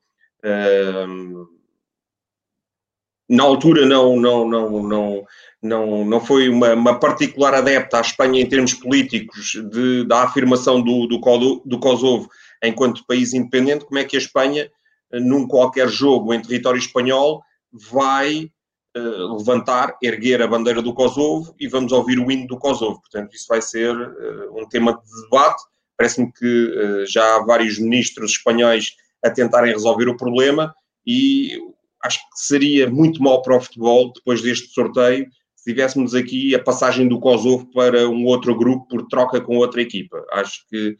na altura não, não, não, não, não, não foi uma, uma particular adepta à Espanha em termos políticos de, da afirmação do, do, do Kosovo enquanto país independente, como é que a Espanha, eh, num qualquer jogo em território espanhol, vai uh, levantar, erguer a bandeira do Kosovo e vamos ouvir o hino do Kosovo. Portanto, isso vai ser uh, um tema de debate. Parece-me que uh, já há vários ministros espanhóis a tentarem resolver o problema e acho que seria muito mal para o futebol, depois deste sorteio, se tivéssemos aqui a passagem do Kosovo para um outro grupo por troca com outra equipa. Acho que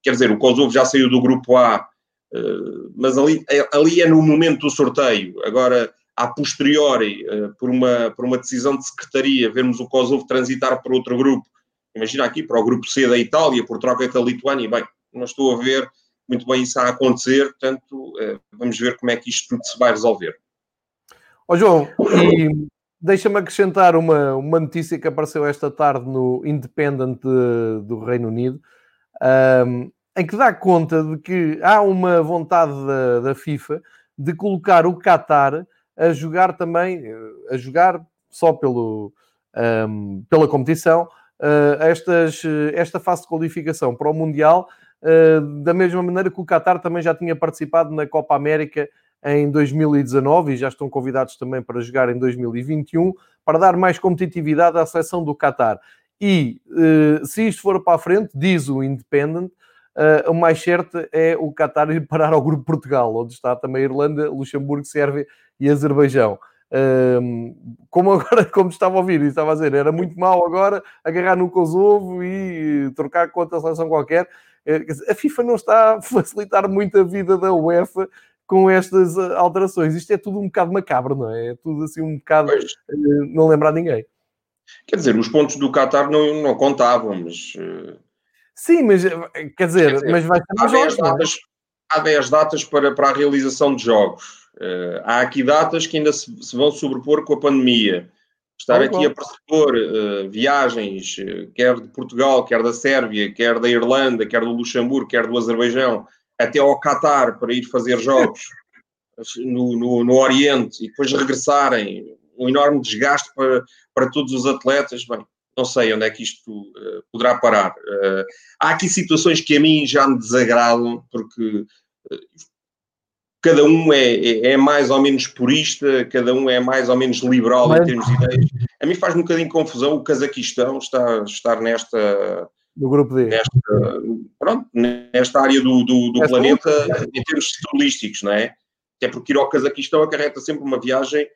quer dizer, o Kosovo já saiu do grupo A, uh, mas ali, ali é no momento do sorteio. Agora, a posteriori, por, uma, por uma decisão de secretaria, vermos o Kosovo transitar para outro grupo, imagina aqui, para o grupo C da Itália, por troca da Lituânia, bem, não estou a ver muito bem isso a acontecer, portanto, vamos ver como é que isto tudo se vai resolver. Ó oh, João, e deixa-me acrescentar uma, uma notícia que apareceu esta tarde no Independent de, do Reino Unido, um, em que dá conta de que há uma vontade da, da FIFA de colocar o Qatar a jogar também, a jogar só pelo, um, pela competição, estas, esta fase de qualificação para o Mundial, uh, da mesma maneira que o Qatar também já tinha participado na Copa América em 2019 e já estão convidados também para jogar em 2021 para dar mais competitividade à seleção do Qatar. E se isto for para a frente, diz o Independent, o mais certo é o Qatar ir parar ao grupo Portugal, onde está também a Irlanda, Luxemburgo, Sérvia e Azerbaijão. Uh, como agora, como estava a ouvir e estava a dizer, era muito mal agora agarrar no Kosovo e trocar contra a seleção qualquer. A FIFA não está a facilitar muito a vida da UEFA com estas eh, alterações. Isto é tudo um bocado macabro, não é? É tudo assim um bocado pois. Eh, não lembrar ninguém. Quer dizer, os pontos do Qatar não, não contavam, mas. Eh, Sim, mas quer dizer, quer dizer mas vai há 10 é? datas, 10 datas para, para a realização de jogos. Uh, há aqui datas que ainda se, se, vão sobrepor com a pandemia. Estar oh, aqui bom. a pressupor uh, viagens, uh, quer de Portugal, quer da Sérvia, quer da Irlanda, quer do Luxemburgo, quer do Azerbaijão, até ao Qatar para ir fazer jogos no, no, no, Oriente e depois regressarem, um enorme desgaste para, para todos os atletas, bem, não sei onde é que isto uh, poderá parar. Há aqui situações que a mim já me desagradam, porque cada um é, é, é, mais ou menos purista, cada um é mais ou menos liberal Mas... em termos de ideias. A mim faz um bocadinho confusão o Cazaquistão estar, estar nesta do grupo D. Nesta, pronto, nesta área do, do, do planeta em termos turísticos, não é? Até porque ir ao Cazaquistão acarreta sempre uma viagem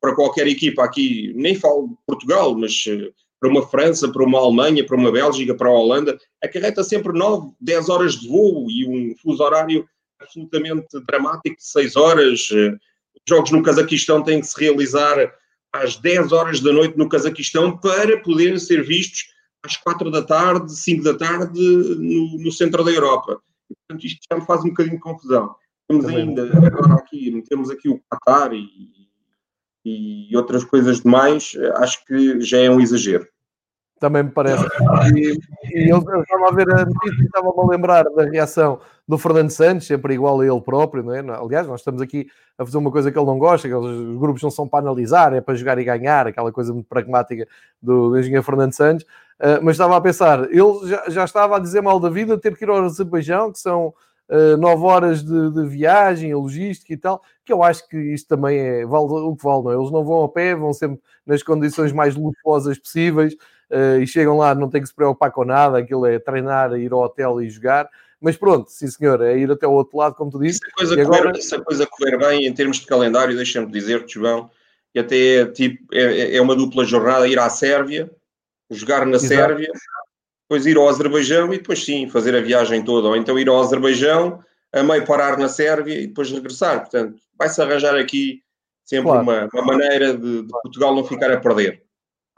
para qualquer equipa aqui, nem falo Portugal, mas eh, para uma França, para uma Alemanha, para uma Bélgica, para a Holanda, acarreta sempre 9, 10 horas de voo e um fuso horário absolutamente dramático de 6 horas. Eh, os jogos no Cazaquistão têm que se realizar às 10 horas da noite no Cazaquistão para poderem ser vistos às quatro da tarde, cinco da tarde, no, no centro da Europa. Portanto, isto já me faz um bocadinho de confusão. Temos Também. ainda, agora aqui, temos aqui o Qatar e, e outras coisas demais, acho que já é um exagero. Também me parece. E, e eu, estava a ver a notícia e estava-me a lembrar da reação do Fernando Santos, sempre igual a ele próprio, não é? Aliás, nós estamos aqui a fazer uma coisa que ele não gosta, que os grupos não são para analisar, é para jogar e ganhar, aquela coisa muito pragmática do, do engenheiro Fernando Santos. Uh, mas estava a pensar, ele já, já, estava a dizer mal da vida, ter que ir ao Azerbaijão, que são uh, nove horas de, de, viagem, logística e tal, que eu acho que isto também é vale o que vale, não é? Eles não vão a pé, vão sempre nas condições mais luxuosas possíveis e chegam lá, não têm que se preocupar com nada, aquilo é treinar, ir ao hotel e jogar. Mas pronto, sim senhor, é ir até o outro lado, como tu disse. Se a coisa, agora... correr, se a coisa correr bem em termos de calendário, deixa-me dizer-te, João, que até é, tipo, é, é uma dupla jornada ir à Sérvia, jogar na Exato. Sérvia, depois ir ao Azerbaijão e depois sim fazer a viagem toda, ou então ir ao Azerbaijão, a meio parar na Sérvia e depois regressar. Portanto, vai-se arranjar aqui sempre claro. uma, uma, maneira de, de, Portugal não ficar a perder.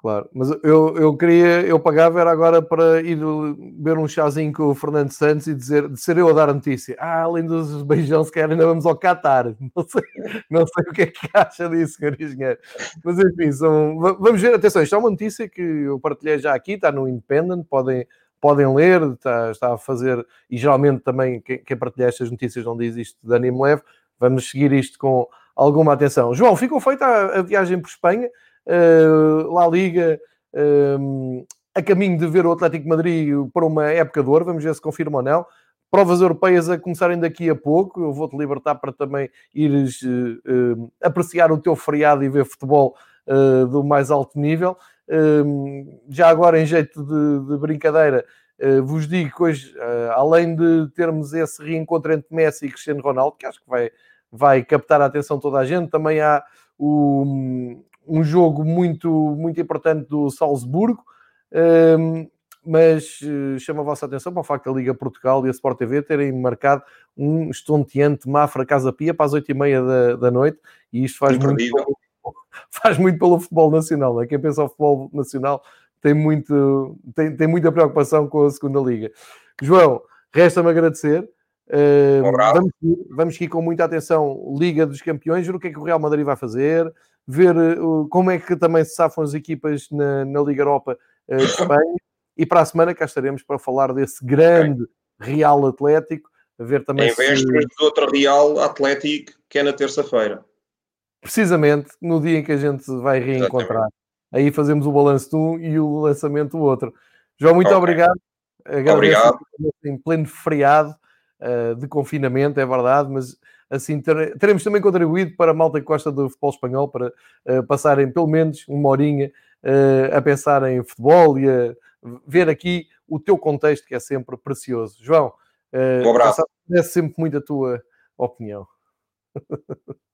Claro, mas eu, eu queria, eu pagava era agora para ir beber um chazinho com o Fernando Santos e dizer, de ser eu a dar a notícia. Ah, além dos beijão, se ainda vamos ao Qatar. Não sei, não sei o que é que acha disso, senhor engenheiro. Mas enfim, são, vamos ver, atenção, isto é uma notícia que eu partilhei já aqui, está no Independent, podem, podem ler, está, está a fazer, e geralmente também quem, quem partilha estas notícias diz isto de ânimo leve, vamos seguir isto com alguma atenção. João, ficou feita a, a viagem por Espanha, La Liga uh, a caminho de ver o Atlético Madrid para uma época de vamos ver se confirma ou não. Provas europeias a começarem daqui a pouco, eu vou-te libertar para também ires uh, apreciar o teu feriado e ver futebol do mais alto nível. já agora, em jeito de, de brincadeira, vos digo que hoje, além de termos esse reencontro entre Messi e Cristiano Ronaldo, que acho que vai, vai captar a atenção de toda a gente, também há o, um jogo muito, muito importante do Salzburgo. Um, mas uh, chamo a vossa atenção para o facto da Liga Portugal e a Sport TV terem marcado um estonteante Mafra Casa Pia para as 8h30 da, da noite, e isto faz muito, pelo, faz muito pelo futebol nacional. Né? Quem pensa ao futebol nacional tem, muito, tem, tem muita preocupação com a segunda Liga. João, resta-me agradecer. Uh, vamos, vamos aqui com muita atenção Liga dos Campeões, ver o que é que o Real Madrid vai fazer, ver uh, como é que também se safam as equipas na, na Liga Europa uh, de Espanha e para a semana cá estaremos para falar desse grande okay. Real Atlético, a ver também em vésperas se... de outro Real Atlético que é na terça-feira. Precisamente no dia em que a gente vai reencontrar. Exatamente. Aí fazemos o balanço de um e o lançamento do outro. João, muito okay. obrigado. Agradeço obrigado. Em pleno feriado uh, de confinamento, é verdade, mas assim teremos também contribuído para a malta que gosta do futebol espanhol para uh, passarem pelo menos uma horinha uh, a pensar em futebol e a ver aqui o teu contexto que é sempre precioso. João, uh, um abraço. É sempre muito a tua opinião.